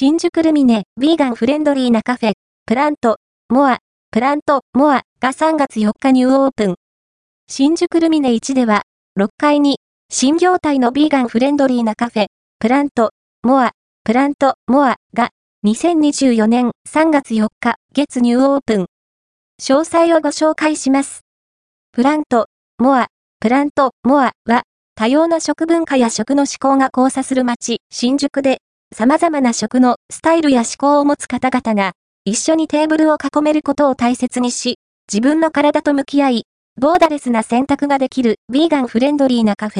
新宿ルミネ、ヴィーガンフレンドリーなカフェ、プラント、モア、プラント、モアが3月4日ニューオープン。新宿ルミネ1では、6階に、新業態のヴィーガンフレンドリーなカフェ、プラント、モア、プラント、モアが、2024年3月4日、月ニューオープン。詳細をご紹介します。プラント、モア、プラント、モアは、多様な食文化や食の嗜好が交差する街、新宿で、様々な食のスタイルや思考を持つ方々が、一緒にテーブルを囲めることを大切にし、自分の体と向き合い、ボーダレスな選択ができるヴィーガンフレンドリーなカフェ。